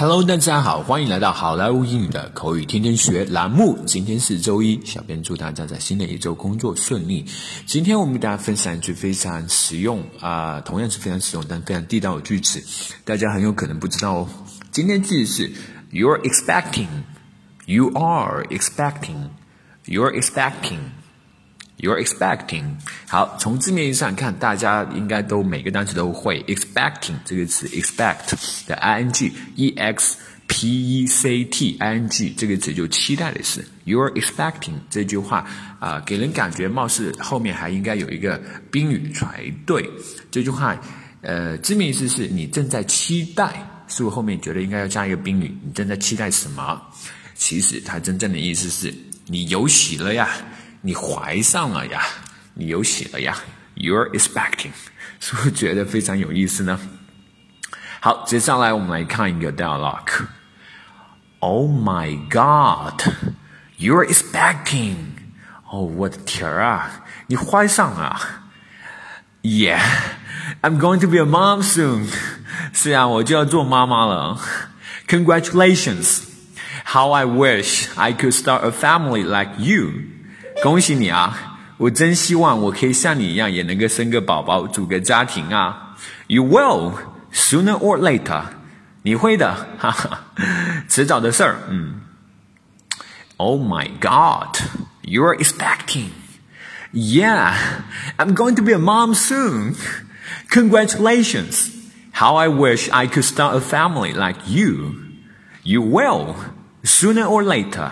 Hello，大家好，欢迎来到好莱坞英语的口语天天学栏目。今天是周一，小编祝大家在新的一周工作顺利。今天我们给大家分享一句非常实用啊，同样是非常实用但非常地道的句子，大家很有可能不知道哦。今天句子是 You're expecting，You are expecting，You're expecting。You're expecting，好，从字面意义上看，大家应该都每个单词都会 expecting 这个词，expect 的 i n g e x p e c t i n g 这个词就期待的意思。You're expecting 这句话啊，给人感觉貌似后面还应该有一个宾语才对。这句话呃，字面意思是你正在期待，是不后面觉得应该要加一个宾语？你正在期待什么？其实它真正的意思是你有喜了呀。你怀上了呀，你有喜了呀，You're expecting，是不是觉得非常有意思呢？好，接下来我们来看一个 dialogue。Oh my God，You're expecting，哦，我的天儿啊，你怀上了？Yeah，I'm going to be a mom soon。是啊，我就要做妈妈了。Congratulations。How I wish I could start a family like you。恭喜你啊！ 我真希望我可以像你一样，也能够生个宝宝，组个家庭啊！You will sooner or later，你会的，哈哈，迟早的事儿。嗯。Oh my God, you're expecting? Yeah, I'm going to be a mom soon. Congratulations! How I wish I could start a family like you. You will sooner or later.